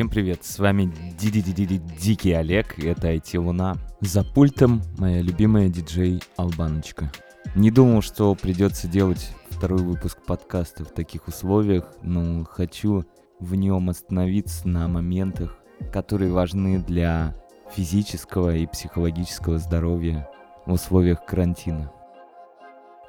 Всем привет, с вами Дикий Олег, это IT Луна. За пультом моя любимая диджей Албаночка. Не думал, что придется делать второй выпуск подкаста в таких условиях, но хочу в нем остановиться на моментах, которые важны для физического и психологического здоровья в условиях карантина.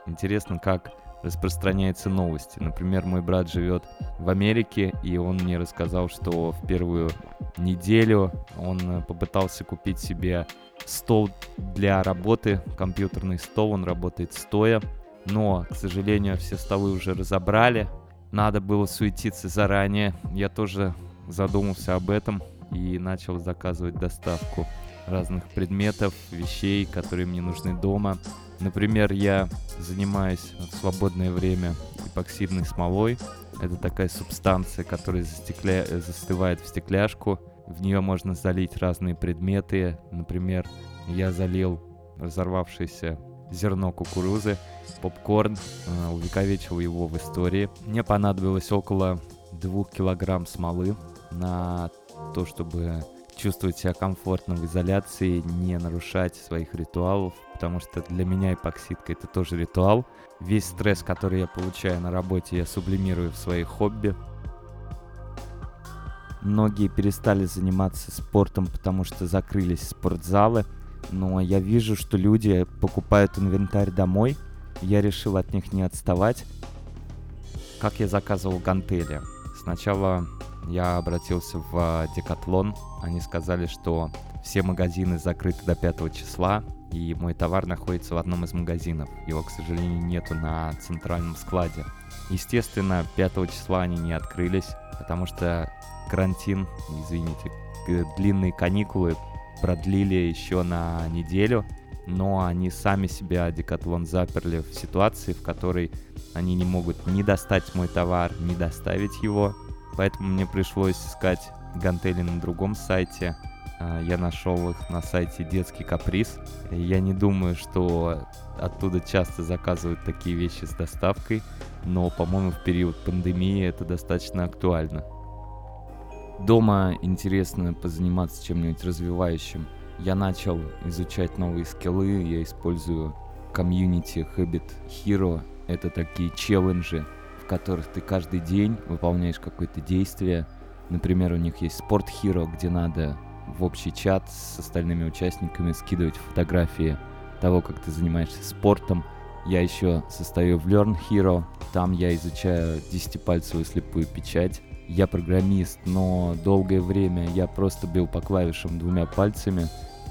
Интересно, как распространяются новости. Например, мой брат живет в Америке, и он мне рассказал, что в первую неделю он э, попытался купить себе стол для работы, компьютерный стол, он работает стоя, но, к сожалению, все столы уже разобрали, надо было суетиться заранее, я тоже задумался об этом и начал заказывать доставку разных предметов, вещей, которые мне нужны дома. Например, я занимаюсь в свободное время эпоксидной смолой. Это такая субстанция, которая застекля... застывает в стекляшку. В нее можно залить разные предметы. Например, я залил разорвавшееся зерно кукурузы, попкорн, э, увековечил его в истории. Мне понадобилось около двух килограмм смолы на то, чтобы чувствовать себя комфортно в изоляции, не нарушать своих ритуалов, потому что для меня эпоксидка это тоже ритуал. Весь стресс, который я получаю на работе, я сублимирую в свои хобби. Многие перестали заниматься спортом, потому что закрылись спортзалы, но я вижу, что люди покупают инвентарь домой. Я решил от них не отставать. Как я заказывал гантели? Сначала я обратился в Декатлон. Они сказали, что все магазины закрыты до 5 числа, и мой товар находится в одном из магазинов. Его, к сожалению, нету на центральном складе. Естественно, 5 числа они не открылись, потому что карантин, извините, длинные каникулы продлили еще на неделю, но они сами себя, Декатлон, заперли в ситуации, в которой они не могут ни достать мой товар, ни доставить его, Поэтому мне пришлось искать гантели на другом сайте. А, я нашел их на сайте Детский каприз. Я не думаю, что оттуда часто заказывают такие вещи с доставкой, но, по-моему, в период пандемии это достаточно актуально. Дома интересно позаниматься чем-нибудь развивающим. Я начал изучать новые скиллы, я использую комьюнити Habit Hero. Это такие челленджи, которых ты каждый день выполняешь какое-то действие. Например, у них есть Sport Hero, где надо в общий чат с остальными участниками скидывать фотографии того, как ты занимаешься спортом. Я еще состою в Learn Hero, там я изучаю десятипальцевую слепую печать. Я программист, но долгое время я просто бил по клавишам двумя пальцами,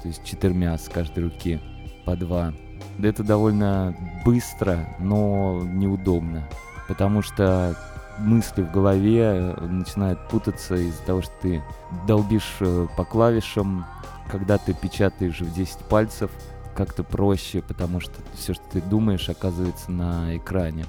то есть четырьмя с каждой руки по два. Это довольно быстро, но неудобно потому что мысли в голове э, начинают путаться из-за того, что ты долбишь э, по клавишам, когда ты печатаешь в 10 пальцев, как-то проще, потому что все, что ты думаешь, оказывается на экране.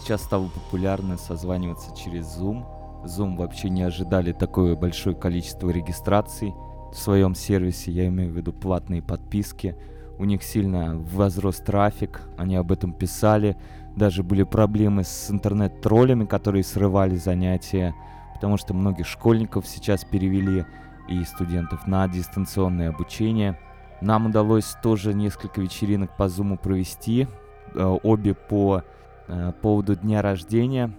Сейчас стало популярно созваниваться через Zoom. Zoom вообще не ожидали такое большое количество регистраций в своем сервисе, я имею в виду платные подписки. У них сильно возрос трафик, они об этом писали, даже были проблемы с интернет-троллями, которые срывали занятия, потому что многих школьников сейчас перевели и студентов на дистанционное обучение. Нам удалось тоже несколько вечеринок по Zoom провести, э, обе по э, поводу дня рождения.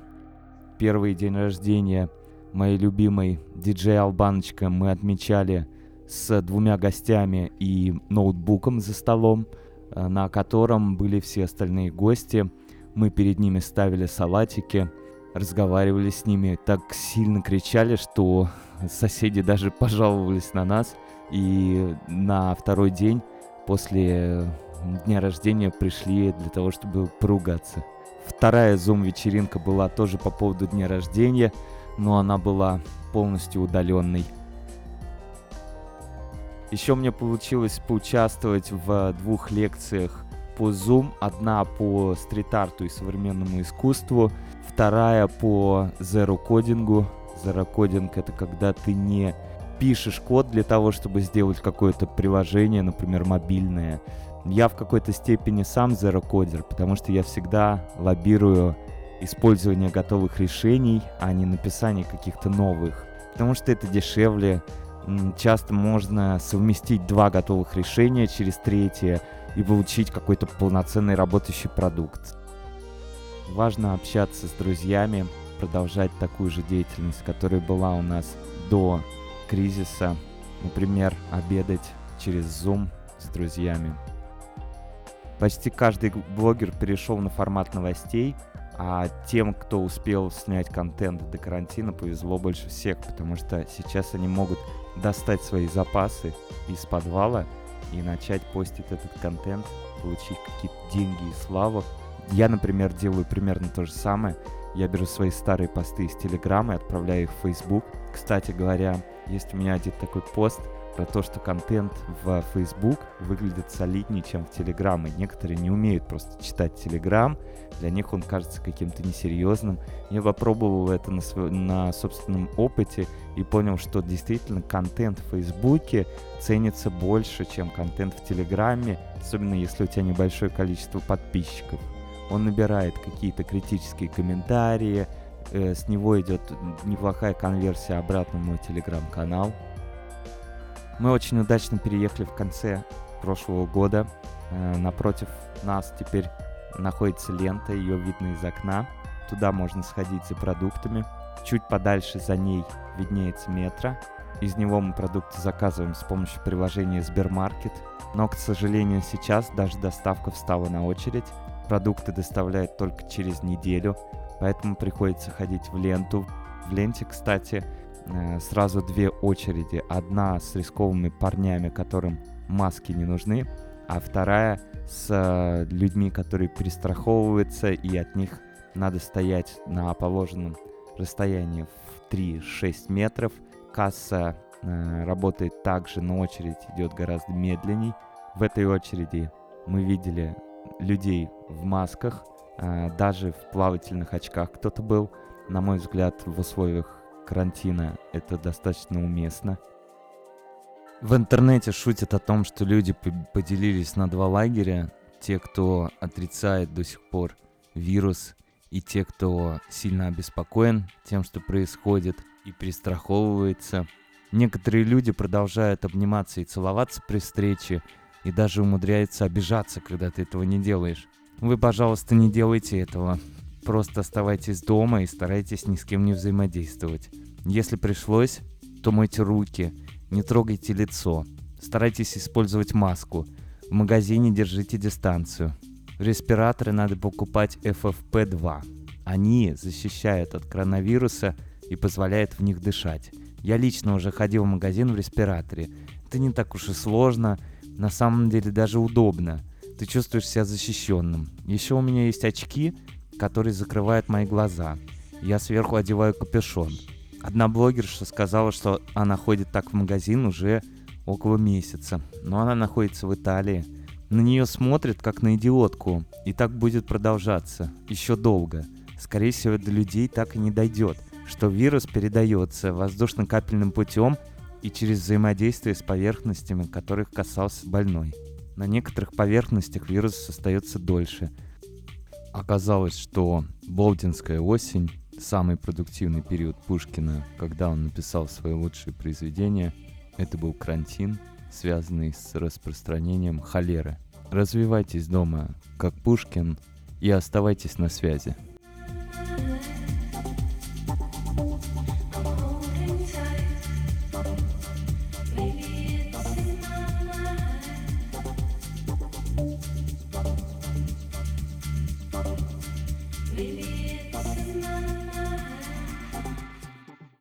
Первый день рождения моей любимой диджей Албаночка мы отмечали с двумя гостями и ноутбуком за столом, э, на котором были все остальные гости – мы перед ними ставили салатики, разговаривали с ними, так сильно кричали, что соседи даже пожаловались на нас. И на второй день после дня рождения пришли для того, чтобы поругаться. Вторая зум-вечеринка была тоже по поводу дня рождения, но она была полностью удаленной. Еще мне получилось поучаствовать в двух лекциях по Zoom, одна по стрит-арту и современному искусству, вторая по зеро-кодингу. Зеро-кодинг — это когда ты не пишешь код для того, чтобы сделать какое-то приложение, например, мобильное. Я в какой-то степени сам зеро-кодер, потому что я всегда лоббирую использование готовых решений, а не написание каких-то новых. потому что это дешевле. Часто можно совместить два готовых решения через третье и получить какой-то полноценный работающий продукт. Важно общаться с друзьями, продолжать такую же деятельность, которая была у нас до кризиса. Например, обедать через Zoom с друзьями. Почти каждый блогер перешел на формат новостей, а тем, кто успел снять контент до карантина, повезло больше всех, потому что сейчас они могут достать свои запасы из подвала и начать постить этот контент, получить какие-то деньги и славу. Я, например, делаю примерно то же самое. Я беру свои старые посты из Телеграма и отправляю их в Facebook. Кстати говоря, есть у меня один такой пост — про то, что контент в Facebook выглядит солиднее, чем в Telegram. И некоторые не умеют просто читать Telegram. Для них он кажется каким-то несерьезным. Я попробовал это на, св... на собственном опыте и понял, что действительно контент в Фейсбуке ценится больше, чем контент в Телеграме, особенно если у тебя небольшое количество подписчиков. Он набирает какие-то критические комментарии, э, с него идет неплохая конверсия обратно в мой телеграм-канал. Мы очень удачно переехали в конце прошлого года. Э, напротив нас теперь находится лента, ее видно из окна. Туда можно сходить за продуктами. Чуть подальше за ней виднеется метро. Из него мы продукты заказываем с помощью приложения Сбермаркет. Но, к сожалению, сейчас даже доставка встала на очередь. Продукты доставляют только через неделю, поэтому приходится ходить в ленту. В ленте, кстати, сразу две очереди. Одна с рисковыми парнями, которым маски не нужны, а вторая с э, людьми, которые перестраховываются, и от них надо стоять на положенном расстоянии в 3-6 метров. Касса э, работает также, но очередь идет гораздо медленней. В этой очереди мы видели людей в масках, э, даже в плавательных очках кто-то был. На мой взгляд, в условиях карантина это достаточно уместно. В интернете шутят о том, что люди поделились на два лагеря. Те, кто отрицает до сих пор вирус, и те, кто сильно обеспокоен тем, что происходит, и перестраховывается. Некоторые люди продолжают обниматься и целоваться при встрече, и даже умудряются обижаться, когда ты этого не делаешь. Вы, пожалуйста, не делайте этого. Просто оставайтесь дома и старайтесь ни с кем не взаимодействовать. Если пришлось, то мойте руки, не трогайте лицо. Старайтесь использовать маску. В магазине держите дистанцию. Респираторы надо покупать FFP2. Они защищают от коронавируса и позволяют в них дышать. Я лично уже ходил в магазин в респираторе. Это не так уж и сложно, на самом деле даже удобно. Ты чувствуешь себя защищенным. Еще у меня есть очки, который закрывает мои глаза. Я сверху одеваю капюшон. Одна блогерша сказала, что она ходит так в магазин уже около месяца, но она находится в Италии. На нее смотрят как на идиотку, и так будет продолжаться еще долго. Скорее всего, до людей так и не дойдет, что вирус передается воздушно-капельным путем и через взаимодействие с поверхностями, которых касался больной. На некоторых поверхностях вирус остается дольше – Оказалось, что Болдинская осень — самый продуктивный период Пушкина, когда он написал свои лучшие произведения. Это был карантин, связанный с распространением холеры. Развивайтесь дома, как Пушкин, и оставайтесь на связи.